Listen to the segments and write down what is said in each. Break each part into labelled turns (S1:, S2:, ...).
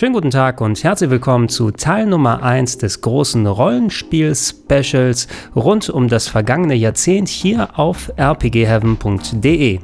S1: Schönen guten Tag und herzlich willkommen zu Teil Nummer 1 des großen Rollenspiel-Specials rund um das vergangene Jahrzehnt hier auf rpgheaven.de.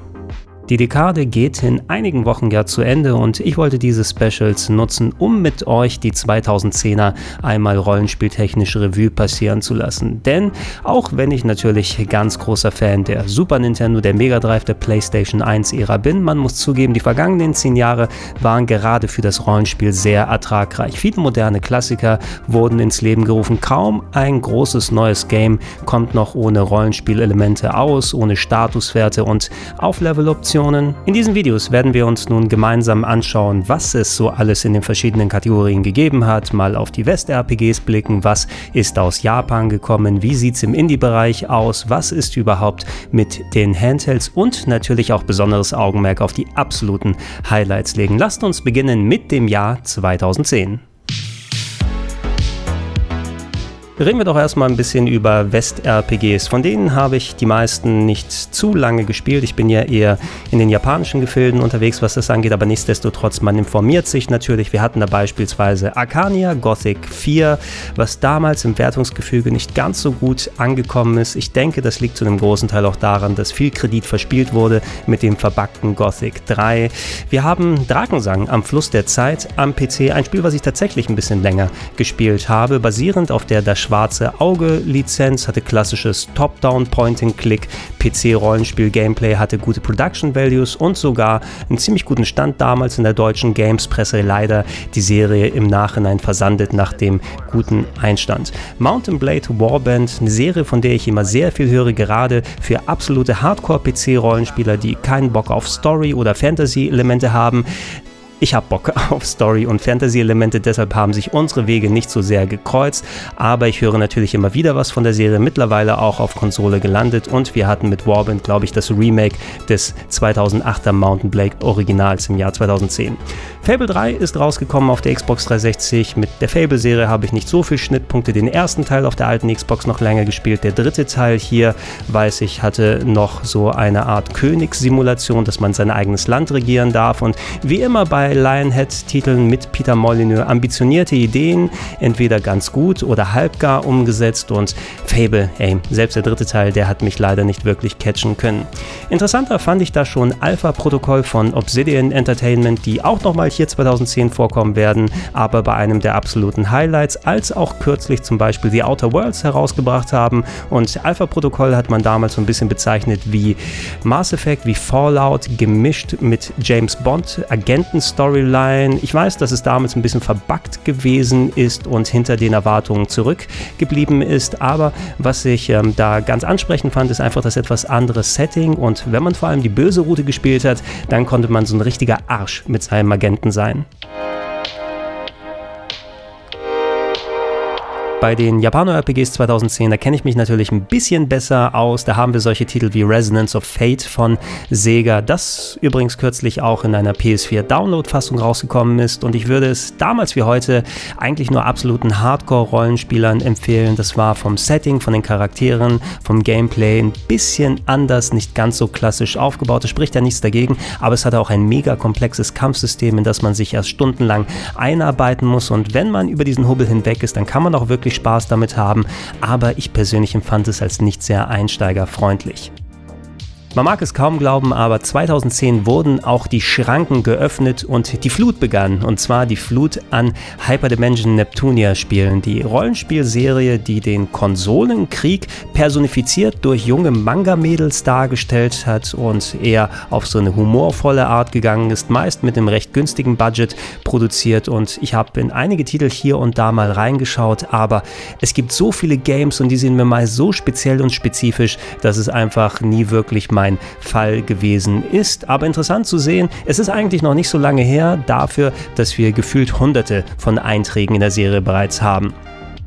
S1: Die Dekade geht in einigen Wochen ja zu Ende und ich wollte diese Specials nutzen, um mit euch die 2010er einmal rollenspieltechnisch Revue passieren zu lassen. Denn auch wenn ich natürlich ganz großer Fan der Super Nintendo, der Mega Drive, der PlayStation 1 Ära bin, man muss zugeben, die vergangenen zehn Jahre waren gerade für das Rollenspiel sehr ertragreich. Viele moderne Klassiker wurden ins Leben gerufen. Kaum ein großes neues Game kommt noch ohne Rollenspielelemente aus, ohne Statuswerte und Auflevel-Optionen Informationen. In diesen Videos werden wir uns nun gemeinsam anschauen, was es so alles in den verschiedenen Kategorien gegeben hat, mal auf die West-RPGs blicken, was ist aus Japan gekommen, wie sieht es im Indie-Bereich aus, was ist überhaupt mit den Handhelds und natürlich auch besonderes Augenmerk auf die absoluten Highlights legen. Lasst uns beginnen mit dem Jahr 2010. Reden wir doch erstmal ein bisschen über West-RPGs. Von denen habe ich die meisten nicht zu lange gespielt. Ich bin ja eher in den japanischen Gefilden unterwegs, was das angeht, aber nichtsdestotrotz, man informiert sich natürlich. Wir hatten da beispielsweise Arcania Gothic 4, was damals im Wertungsgefüge nicht ganz so gut angekommen ist. Ich denke, das liegt zu einem großen Teil auch daran, dass viel Kredit verspielt wurde mit dem verbackten Gothic 3. Wir haben Drakensang am Fluss der Zeit am PC, ein Spiel, was ich tatsächlich ein bisschen länger gespielt habe, basierend auf der Das schwarze Auge-Lizenz, hatte klassisches Top-Down Point-and-Click, PC-Rollenspiel-Gameplay, hatte gute Production Values und sogar einen ziemlich guten Stand damals in der deutschen Games-Presse. Leider die Serie im Nachhinein versandet nach dem guten Einstand. Mountain Blade Warband, eine Serie, von der ich immer sehr viel höre, gerade für absolute Hardcore-PC-Rollenspieler, die keinen Bock auf Story oder Fantasy-Elemente haben. Ich habe Bock auf Story und Fantasy-Elemente, deshalb haben sich unsere Wege nicht so sehr gekreuzt, aber ich höre natürlich immer wieder was von der Serie, mittlerweile auch auf Konsole gelandet und wir hatten mit Warband, glaube ich, das Remake des 2008er Mountain Blade Originals im Jahr 2010. Fable 3 ist rausgekommen auf der Xbox 360. Mit der Fable-Serie habe ich nicht so viel Schnittpunkte. Den ersten Teil auf der alten Xbox noch länger gespielt. Der dritte Teil hier, weiß ich, hatte noch so eine Art Königssimulation, dass man sein eigenes Land regieren darf. Und wie immer bei Lionhead-Titeln mit Peter Molyneux, ambitionierte Ideen, entweder ganz gut oder halbgar umgesetzt. Und Fable, ey, selbst der dritte Teil, der hat mich leider nicht wirklich catchen können. Interessanter fand ich da schon Alpha-Protokoll von Obsidian Entertainment, die auch nochmal hier 2010 vorkommen werden, aber bei einem der absoluten Highlights, als auch kürzlich zum Beispiel The Outer Worlds herausgebracht haben. Und Alpha-Protokoll hat man damals so ein bisschen bezeichnet wie Mass Effect, wie Fallout, gemischt mit James Bond, Agenten-Storyline. Ich weiß, dass es damals ein bisschen verbuggt gewesen ist und hinter den Erwartungen zurückgeblieben ist, aber was ich ähm, da ganz ansprechend fand, ist einfach das etwas andere Setting und wenn man vor allem die böse Route gespielt hat, dann konnte man so ein richtiger Arsch mit seinem Agenten sein. Bei den Japano-RPGs 2010, da kenne ich mich natürlich ein bisschen besser aus. Da haben wir solche Titel wie Resonance of Fate von Sega, das übrigens kürzlich auch in einer PS4-Download-Fassung rausgekommen ist. Und ich würde es damals wie heute eigentlich nur absoluten Hardcore-Rollenspielern empfehlen. Das war vom Setting, von den Charakteren, vom Gameplay ein bisschen anders, nicht ganz so klassisch aufgebaut. Es spricht ja nichts dagegen, aber es hatte auch ein mega komplexes Kampfsystem, in das man sich erst stundenlang einarbeiten muss. Und wenn man über diesen Hubbel hinweg ist, dann kann man auch wirklich wirklich Spaß damit haben, aber ich persönlich empfand es als nicht sehr einsteigerfreundlich. Man mag es kaum glauben, aber 2010 wurden auch die Schranken geöffnet und die Flut begann. Und zwar die Flut an Hyperdimension Neptunia Spielen. Die Rollenspielserie, die den Konsolenkrieg personifiziert durch junge Manga-Mädels dargestellt hat und eher auf so eine humorvolle Art gegangen ist, meist mit einem recht günstigen Budget produziert. Und ich habe in einige Titel hier und da mal reingeschaut, aber es gibt so viele Games und die sind mir mal so speziell und spezifisch, dass es einfach nie wirklich mein ein Fall gewesen ist. Aber interessant zu sehen, es ist eigentlich noch nicht so lange her dafür, dass wir gefühlt hunderte von Einträgen in der Serie bereits haben.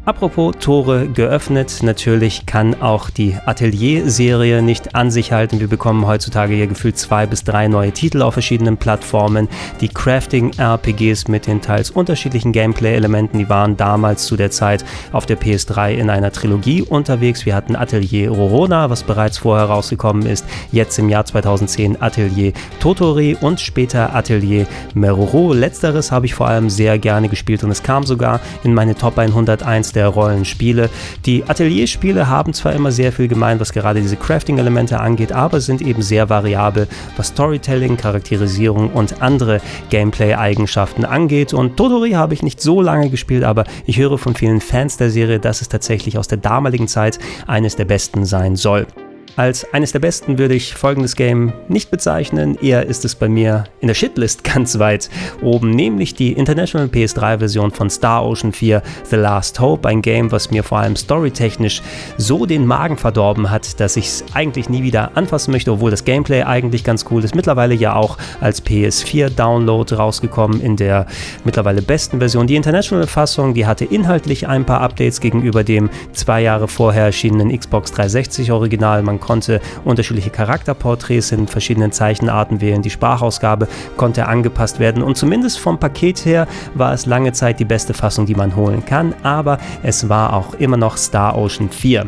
S1: Apropos Tore geöffnet, natürlich kann auch die Atelier-Serie nicht an sich halten. Wir bekommen heutzutage hier gefühlt zwei bis drei neue Titel auf verschiedenen Plattformen. Die Crafting-RPGs mit den teils unterschiedlichen Gameplay-Elementen, die waren damals zu der Zeit auf der PS3 in einer Trilogie unterwegs. Wir hatten Atelier Rorona, was bereits vorher rausgekommen ist, jetzt im Jahr 2010 Atelier Totori und später Atelier Meroro. Letzteres habe ich vor allem sehr gerne gespielt und es kam sogar in meine Top 101 der Rollenspiele. Die Atelierspiele haben zwar immer sehr viel gemein, was gerade diese Crafting-Elemente angeht, aber sind eben sehr variabel, was Storytelling, Charakterisierung und andere Gameplay-Eigenschaften angeht. Und Todori habe ich nicht so lange gespielt, aber ich höre von vielen Fans der Serie, dass es tatsächlich aus der damaligen Zeit eines der besten sein soll. Als eines der besten würde ich folgendes Game nicht bezeichnen, eher ist es bei mir in der Shitlist ganz weit oben, nämlich die International PS3-Version von Star Ocean 4 The Last Hope, ein Game, was mir vor allem storytechnisch so den Magen verdorben hat, dass ich es eigentlich nie wieder anfassen möchte, obwohl das Gameplay eigentlich ganz cool ist. Mittlerweile ja auch als PS4-Download rausgekommen in der mittlerweile besten Version. Die International-Fassung, die hatte inhaltlich ein paar Updates gegenüber dem zwei Jahre vorher erschienenen Xbox 360 Original. Man konnte unterschiedliche Charakterporträts in verschiedenen Zeichenarten wählen. Die Sprachausgabe konnte angepasst werden und zumindest vom Paket her war es lange Zeit die beste Fassung, die man holen kann, aber es war auch immer noch Star Ocean 4.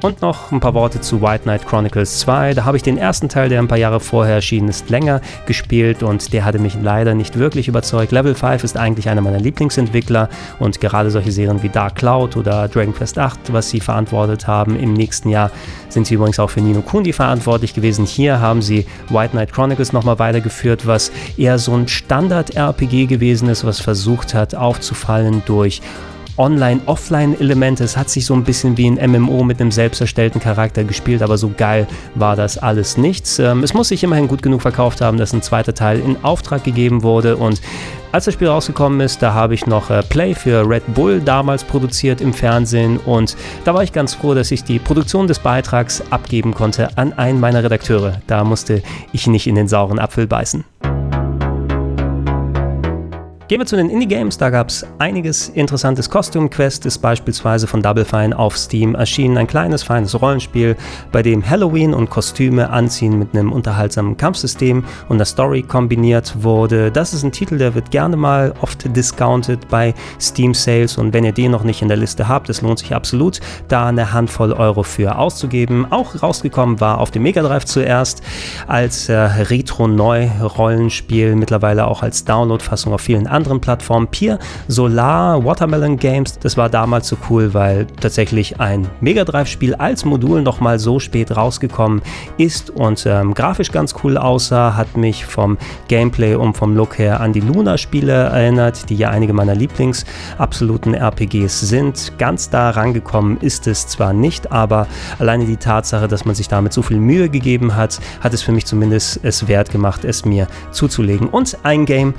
S1: Und noch ein paar Worte zu White Knight Chronicles 2. Da habe ich den ersten Teil, der ein paar Jahre vorher erschienen ist, länger gespielt und der hatte mich leider nicht wirklich überzeugt. Level 5 ist eigentlich einer meiner Lieblingsentwickler und gerade solche Serien wie Dark Cloud oder Dragon Quest 8, was sie verantwortet haben, im nächsten Jahr sind sie übrigens auch für Nino Kuni verantwortlich gewesen. Hier haben sie White Knight Chronicles nochmal weitergeführt, was eher so ein Standard-RPG gewesen ist, was versucht hat aufzufallen durch Online-Offline-Elemente. Es hat sich so ein bisschen wie ein MMO mit einem selbst erstellten Charakter gespielt, aber so geil war das alles nichts. Ähm, es muss sich immerhin gut genug verkauft haben, dass ein zweiter Teil in Auftrag gegeben wurde und als das Spiel rausgekommen ist, da habe ich noch äh, Play für Red Bull damals produziert im Fernsehen und da war ich ganz froh, dass ich die Produktion des Beitrags abgeben konnte an einen meiner Redakteure. Da musste ich nicht in den sauren Apfel beißen. Gehen wir zu den Indie-Games. Da gab es einiges interessantes. Costume Quest ist beispielsweise von Double Fine auf Steam erschienen. Ein kleines, feines Rollenspiel, bei dem Halloween und Kostüme anziehen mit einem unterhaltsamen Kampfsystem und einer Story kombiniert wurde. Das ist ein Titel, der wird gerne mal oft discounted bei Steam Sales und wenn ihr den noch nicht in der Liste habt, es lohnt sich absolut, da eine Handvoll Euro für auszugeben. Auch rausgekommen war auf dem Mega Drive zuerst als äh, Retro-Neu-Rollenspiel, mittlerweile auch als Download-Fassung auf vielen anderen anderen Plattformen. Pier, Solar, Watermelon Games, das war damals so cool, weil tatsächlich ein Mega Drive-Spiel als Modul nochmal so spät rausgekommen ist und ähm, grafisch ganz cool aussah, hat mich vom Gameplay und vom Look her an die Luna-Spiele erinnert, die ja einige meiner Lieblings-absoluten RPGs sind. Ganz da rangekommen ist es zwar nicht, aber alleine die Tatsache, dass man sich damit so viel Mühe gegeben hat, hat es für mich zumindest es wert gemacht, es mir zuzulegen. Und ein Game,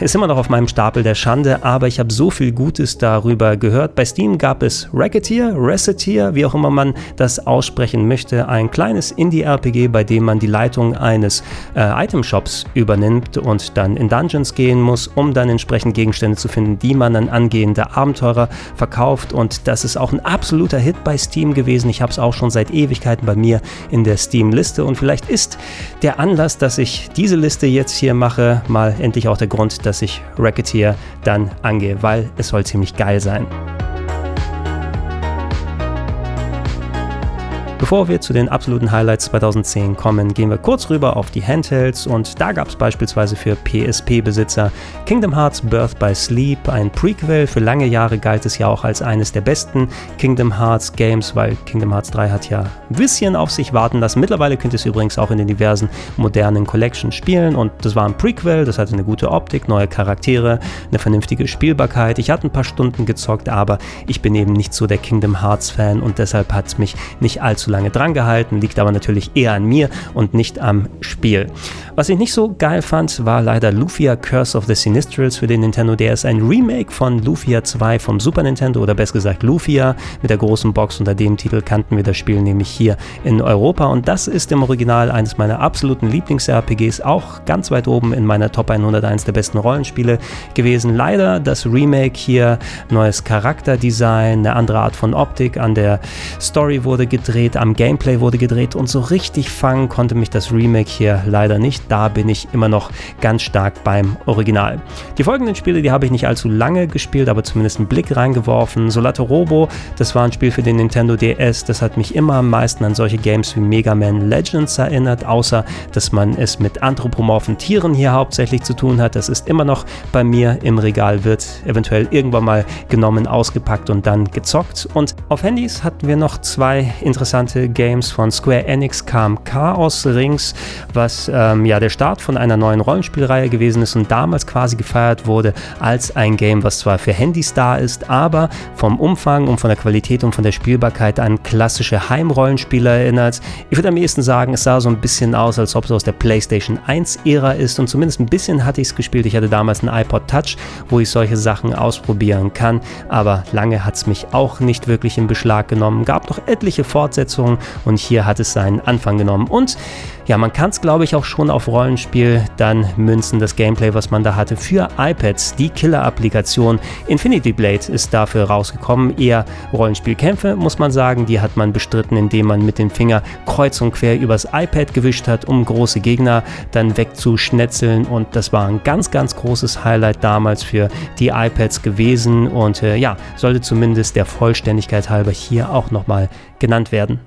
S1: ist immer noch auf meinem Stapel der Schande, aber ich habe so viel Gutes darüber gehört. Bei Steam gab es Racketeer, Reseteer, wie auch immer man das aussprechen möchte, ein kleines Indie-RPG, bei dem man die Leitung eines äh, Item-Shops übernimmt und dann in Dungeons gehen muss, um dann entsprechend Gegenstände zu finden, die man an angehende Abenteurer verkauft. Und das ist auch ein absoluter Hit bei Steam gewesen. Ich habe es auch schon seit Ewigkeiten bei mir in der Steam-Liste und vielleicht ist der Anlass, dass ich diese Liste jetzt hier mache, mal endlich auch der Grund, Grund, dass ich Racketeer dann angehe, weil es soll ziemlich geil sein. Bevor wir zu den absoluten Highlights 2010 kommen, gehen wir kurz rüber auf die Handhelds und da gab es beispielsweise für PSP-Besitzer Kingdom Hearts Birth by Sleep, ein Prequel. Für lange Jahre galt es ja auch als eines der besten Kingdom Hearts Games, weil Kingdom Hearts 3 hat ja ein bisschen auf sich warten lassen. Mittlerweile könnt ihr es übrigens auch in den diversen modernen Collections spielen und das war ein Prequel, das hatte eine gute Optik, neue Charaktere, eine vernünftige Spielbarkeit. Ich hatte ein paar Stunden gezockt, aber ich bin eben nicht so der Kingdom Hearts Fan und deshalb hat es mich nicht allzu lange dran gehalten, liegt aber natürlich eher an mir und nicht am Spiel. Was ich nicht so geil fand, war leider Lufia Curse of the Sinistrals für den Nintendo DS, ein Remake von Lufia 2 vom Super Nintendo oder besser gesagt Lufia mit der großen Box. Unter dem Titel kannten wir das Spiel nämlich hier in Europa und das ist im Original eines meiner absoluten Lieblings-RPGs, auch ganz weit oben in meiner Top 101 der besten Rollenspiele gewesen. Leider das Remake hier, neues Charakterdesign, eine andere Art von Optik, an der Story wurde gedreht, am Gameplay wurde gedreht und so richtig fangen konnte mich das Remake hier leider nicht da bin ich immer noch ganz stark beim Original. Die folgenden Spiele, die habe ich nicht allzu lange gespielt, aber zumindest einen Blick reingeworfen. Solato Robo, das war ein Spiel für den Nintendo DS, das hat mich immer am meisten an solche Games wie Mega Man Legends erinnert, außer dass man es mit anthropomorphen Tieren hier hauptsächlich zu tun hat. Das ist immer noch bei mir im Regal, wird eventuell irgendwann mal genommen, ausgepackt und dann gezockt. Und auf Handys hatten wir noch zwei interessante Games von Square Enix, kam Chaos Rings, was ähm, ja ja der Start von einer neuen Rollenspielreihe gewesen ist und damals quasi gefeiert wurde als ein Game, was zwar für Handys da ist, aber vom Umfang und von der Qualität und von der Spielbarkeit an klassische Heimrollenspiele erinnert. Ich würde am ehesten sagen, es sah so ein bisschen aus, als ob es aus der PlayStation 1-Ära ist und zumindest ein bisschen hatte ich es gespielt. Ich hatte damals einen iPod Touch, wo ich solche Sachen ausprobieren kann, aber lange hat es mich auch nicht wirklich in Beschlag genommen. Gab noch etliche Fortsetzungen und hier hat es seinen Anfang genommen. Und ja, man kann es glaube ich auch schon auf Rollenspiel dann münzen, das Gameplay, was man da hatte, für iPads. Die Killer-Applikation Infinity Blade ist dafür rausgekommen. Eher Rollenspielkämpfe, muss man sagen. Die hat man bestritten, indem man mit dem Finger kreuz und quer übers iPad gewischt hat, um große Gegner dann wegzuschnetzeln. Und das war ein ganz, ganz großes Highlight damals für die iPads gewesen. Und äh, ja, sollte zumindest der Vollständigkeit halber hier auch nochmal genannt werden.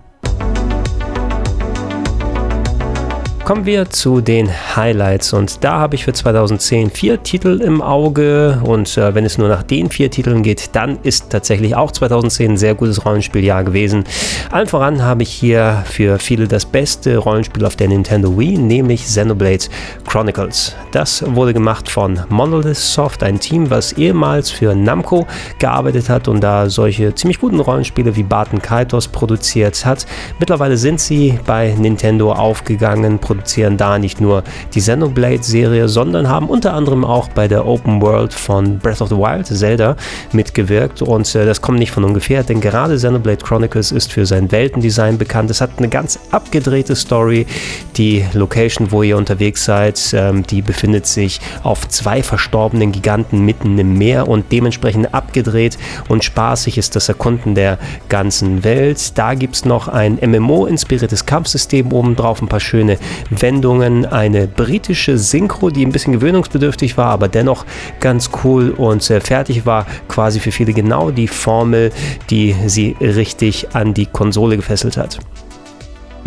S1: Kommen wir zu den Highlights und da habe ich für 2010 vier Titel im Auge und äh, wenn es nur nach den vier Titeln geht, dann ist tatsächlich auch 2010 ein sehr gutes Rollenspieljahr gewesen. Allen voran habe ich hier für viele das beste Rollenspiel auf der Nintendo Wii, nämlich Xenoblade Chronicles. Das wurde gemacht von Monolith Soft, ein Team, was ehemals für Namco gearbeitet hat und da solche ziemlich guten Rollenspiele wie Barton Kaitos produziert hat. Mittlerweile sind sie bei Nintendo aufgegangen, produzieren da nicht nur die Xenoblade-Serie, sondern haben unter anderem auch bei der Open World von Breath of the Wild, Zelda, mitgewirkt. Und äh, das kommt nicht von ungefähr, denn gerade Xenoblade Chronicles ist für sein Weltendesign bekannt. Es hat eine ganz abgedrehte Story. Die Location, wo ihr unterwegs seid, ähm, die befindet sich auf zwei verstorbenen Giganten mitten im Meer und dementsprechend abgedreht und spaßig ist das Erkunden der ganzen Welt. Da gibt es noch ein MMO-inspiriertes Kampfsystem obendrauf, ein paar schöne Wendungen, eine britische Synchro, die ein bisschen gewöhnungsbedürftig war, aber dennoch ganz cool und äh, fertig war. Quasi für viele genau die Formel, die sie richtig an die Konsole gefesselt hat.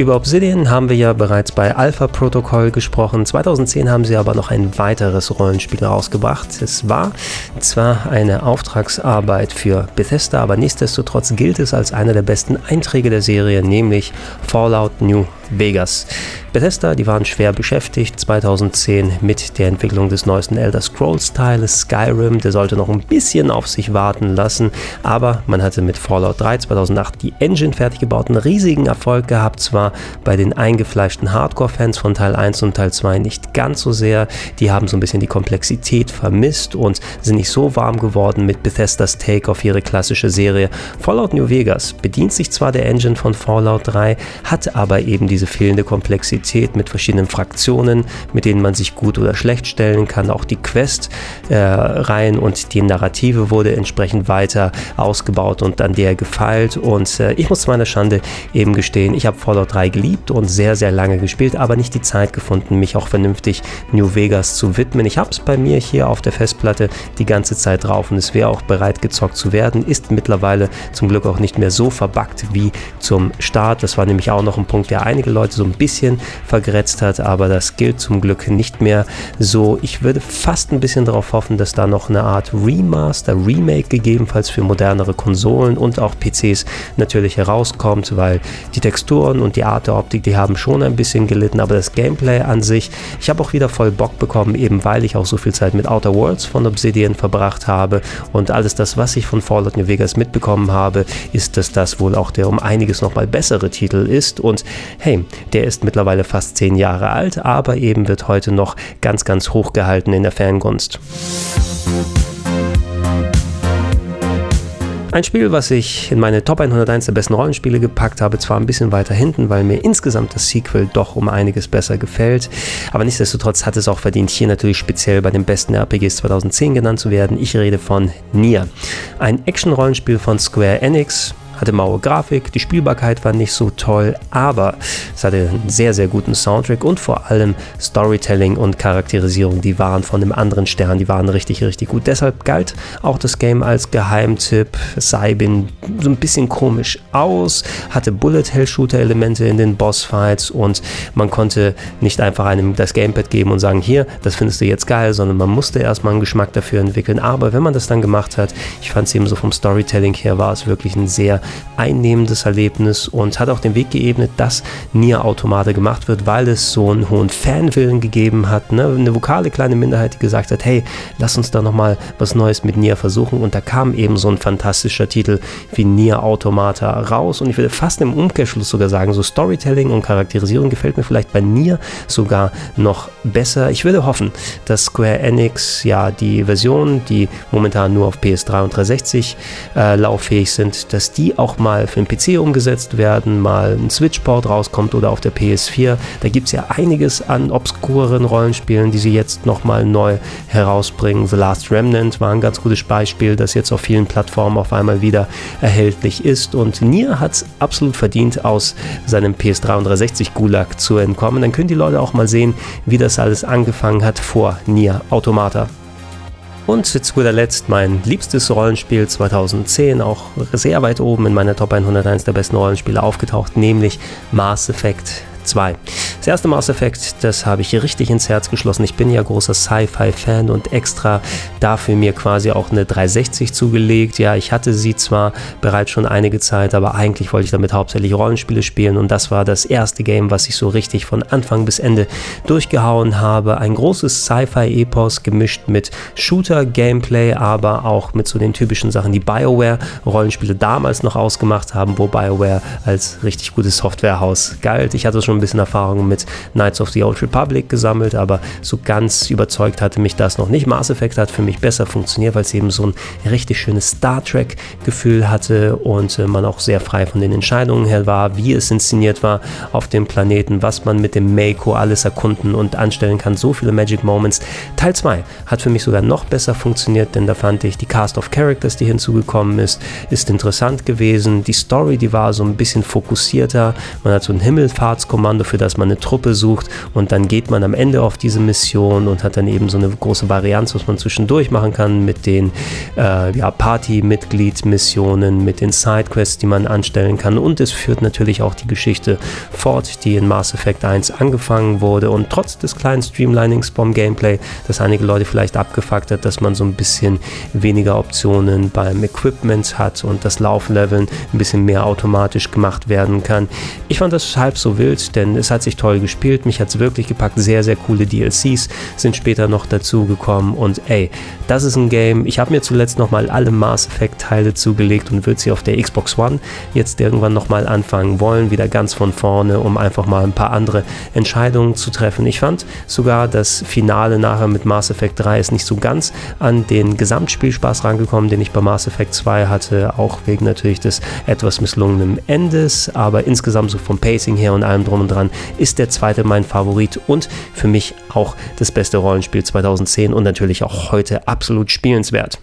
S1: Über Obsidian haben wir ja bereits bei Alpha Protocol gesprochen. 2010 haben sie aber noch ein weiteres Rollenspiel rausgebracht. Es war zwar eine Auftragsarbeit für Bethesda, aber nichtsdestotrotz gilt es als einer der besten Einträge der Serie, nämlich Fallout New Vegas. Bethesda, die waren schwer beschäftigt 2010 mit der Entwicklung des neuesten Elder Scrolls Teiles Skyrim. Der sollte noch ein bisschen auf sich warten lassen, aber man hatte mit Fallout 3 2008 die Engine fertig gebaut, einen riesigen Erfolg gehabt, zwar bei den eingefleischten Hardcore-Fans von Teil 1 und Teil 2 nicht ganz so sehr, die haben so ein bisschen die Komplexität vermisst und sind nicht so warm geworden mit Bethesdas Take auf ihre klassische Serie. Fallout New Vegas bedient sich zwar der Engine von Fallout 3, hat aber eben diese fehlende Komplexität mit verschiedenen Fraktionen, mit denen man sich gut oder schlecht stellen kann. Auch die Quest-Reihen äh, und die Narrative wurde entsprechend weiter ausgebaut und an der gefeilt. Und äh, ich muss zu meiner Schande eben gestehen, ich habe Fallout 3 geliebt und sehr, sehr lange gespielt, aber nicht die Zeit gefunden, mich auch vernünftig New Vegas zu widmen. Ich habe es bei mir hier auf der Festplatte die ganze Zeit drauf und es wäre auch bereit gezockt zu werden. Ist mittlerweile zum Glück auch nicht mehr so verbuggt wie zum Start. Das war nämlich auch noch ein Punkt, der einige einige Leute so ein bisschen vergrätzt hat, aber das gilt zum Glück nicht mehr so. Ich würde fast ein bisschen darauf hoffen, dass da noch eine Art Remaster, Remake gegebenenfalls für modernere Konsolen und auch PCs natürlich herauskommt, weil die Texturen und die Art der Optik, die haben schon ein bisschen gelitten, aber das Gameplay an sich, ich habe auch wieder voll Bock bekommen, eben weil ich auch so viel Zeit mit Outer Worlds von Obsidian verbracht habe und alles das, was ich von Fallout New Vegas mitbekommen habe, ist, dass das wohl auch der um einiges nochmal bessere Titel ist und hey, der ist mittlerweile fast zehn Jahre alt, aber eben wird heute noch ganz, ganz hoch gehalten in der Fangunst. Ein Spiel, was ich in meine Top 101 der besten Rollenspiele gepackt habe, zwar ein bisschen weiter hinten, weil mir insgesamt das Sequel doch um einiges besser gefällt, aber nichtsdestotrotz hat es auch verdient, hier natürlich speziell bei den besten RPGs 2010 genannt zu werden. Ich rede von Nier. Ein Action-Rollenspiel von Square Enix, hatte maue Grafik, die Spielbarkeit war nicht so toll, aber es hatte einen sehr, sehr guten Soundtrack und vor allem Storytelling und Charakterisierung, die waren von einem anderen Stern, die waren richtig, richtig gut. Deshalb galt auch das Game als Geheimtipp. Eben so ein bisschen komisch aus, hatte Bullet-Hell-Shooter-Elemente in den Bossfights und man konnte nicht einfach einem das Gamepad geben und sagen, hier, das findest du jetzt geil, sondern man musste erstmal einen Geschmack dafür entwickeln. Aber wenn man das dann gemacht hat, ich fand es eben so vom Storytelling her, war es wirklich ein sehr einnehmendes Erlebnis und hat auch den Weg geebnet, dass Nier Automate gemacht wird, weil es so einen hohen Fanwillen gegeben hat. Ne? Eine vokale kleine Minderheit, die gesagt hat, hey, lass uns da nochmal was Neues mit Nier versuchen. Und da kam eben so ein fantastischer Titel wie Nier Automata raus. Und ich würde fast im Umkehrschluss sogar sagen, so Storytelling und Charakterisierung gefällt mir vielleicht bei Nier sogar noch besser. Ich würde hoffen, dass Square Enix ja die Versionen, die momentan nur auf PS3 und 360 äh, lauffähig sind, dass die auch mal für den PC umgesetzt werden, mal ein Switch-Port rauskommt oder auf der PS4. Da gibt es ja einiges an obskuren Rollenspielen, die sie jetzt nochmal neu herausbringen. The Last Remnant war ein ganz gutes Beispiel, das jetzt auf vielen Plattformen auf einmal wieder erhältlich ist. Und Nier hat es absolut verdient, aus seinem PS3 und 360 Gulag zu entkommen. Dann können die Leute auch mal sehen, wie das alles angefangen hat vor Nier Automata. Und zu guter Letzt mein liebstes Rollenspiel 2010, auch sehr weit oben in meiner Top 101 der besten Rollenspiele aufgetaucht, nämlich Mass Effect 2. Das erste Mass Effect, das habe ich hier richtig ins Herz geschlossen. Ich bin ja großer Sci-Fi-Fan und extra dafür mir quasi auch eine 360 zugelegt. Ja, ich hatte sie zwar bereits schon einige Zeit, aber eigentlich wollte ich damit hauptsächlich Rollenspiele spielen und das war das erste Game, was ich so richtig von Anfang bis Ende durchgehauen habe. Ein großes Sci-Fi-Epos gemischt mit Shooter-Gameplay, aber auch mit so den typischen Sachen, die BioWare-Rollenspiele damals noch ausgemacht haben, wo BioWare als richtig gutes Softwarehaus galt. Ich hatte schon ein bisschen Erfahrung mit Knights of the Old Republic gesammelt, aber so ganz überzeugt hatte mich das noch nicht. Mass Effect hat für mich besser funktioniert, weil es eben so ein richtig schönes Star Trek-Gefühl hatte und äh, man auch sehr frei von den Entscheidungen her war, wie es inszeniert war auf dem Planeten, was man mit dem Mako alles erkunden und anstellen kann. So viele Magic Moments. Teil 2 hat für mich sogar noch besser funktioniert, denn da fand ich die Cast of Characters, die hinzugekommen ist, ist interessant gewesen. Die Story, die war so ein bisschen fokussierter. Man hat so ein Himmelfahrtskommando, für das man eine Truppe sucht. Und dann geht man am Ende auf diese Mission und hat dann eben so eine große Varianz, was man zwischendurch machen kann mit den äh, ja, Party-Mitglied-Missionen, mit den Sidequests, die man anstellen kann. Und es führt natürlich auch die Geschichte fort, die in Mass Effect 1 angefangen wurde. Und trotz des kleinen Streamlinings vom Gameplay, das einige Leute vielleicht abgefuckt hat, dass man so ein bisschen weniger Optionen beim Equipment hat und das Laufleveln ein bisschen mehr automatisch gemacht werden kann. Ich fand das halb so wild, denn es hat sich toll gespielt, mich hat es wirklich gepackt. Sehr, sehr coole DLCs sind später noch dazu gekommen und ey, das ist ein Game. Ich habe mir zuletzt nochmal alle Mass Effect Teile zugelegt und würde sie auf der Xbox One jetzt irgendwann nochmal anfangen wollen, wieder ganz von vorne, um einfach mal ein paar andere Entscheidungen zu treffen. Ich fand sogar das Finale nachher mit Mass Effect 3 ist nicht so ganz an den Gesamtspielspaß rangekommen, den ich bei Mass Effect 2 hatte, auch wegen natürlich des etwas misslungenen Endes, aber insgesamt so vom Pacing her und allem drum und dran ist der zweite mein Favorit und für mich auch das beste Rollenspiel 2010 und natürlich auch heute absolut spielenswert.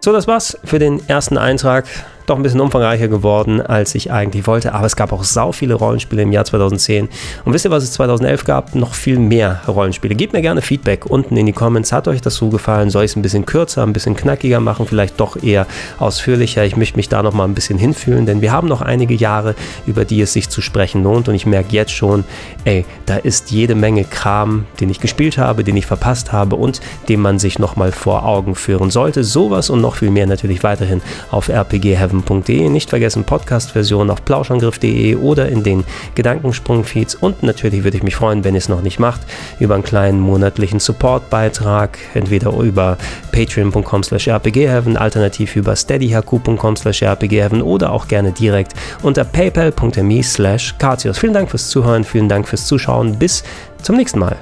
S1: So, das war's für den ersten Eintrag doch ein bisschen umfangreicher geworden, als ich eigentlich wollte. Aber es gab auch sau viele Rollenspiele im Jahr 2010. Und wisst ihr, was es 2011 gab? Noch viel mehr Rollenspiele. Gebt mir gerne Feedback unten in die Comments. Hat euch das so gefallen? Soll ich es ein bisschen kürzer, ein bisschen knackiger machen? Vielleicht doch eher ausführlicher. Ich möchte mich da noch mal ein bisschen hinfühlen, denn wir haben noch einige Jahre, über die es sich zu sprechen lohnt. Und ich merke jetzt schon, ey, da ist jede Menge Kram, den ich gespielt habe, den ich verpasst habe und den man sich noch mal vor Augen führen sollte. Sowas und noch viel mehr natürlich weiterhin auf rpgheaven.de. Nicht vergessen, Podcast-Version auf plauschangriff.de oder in den Gedankensprung-Feeds. Und natürlich würde ich mich freuen, wenn ihr es noch nicht macht, über einen kleinen monatlichen Support-Beitrag, entweder über patreon.com slash rpgheaven, alternativ über steadyhq.com slash rpgheaven oder auch gerne direkt unter paypal.me slash Vielen Dank fürs Zuhören, vielen Dank fürs Zuschauen. Bis zum nächsten Mal.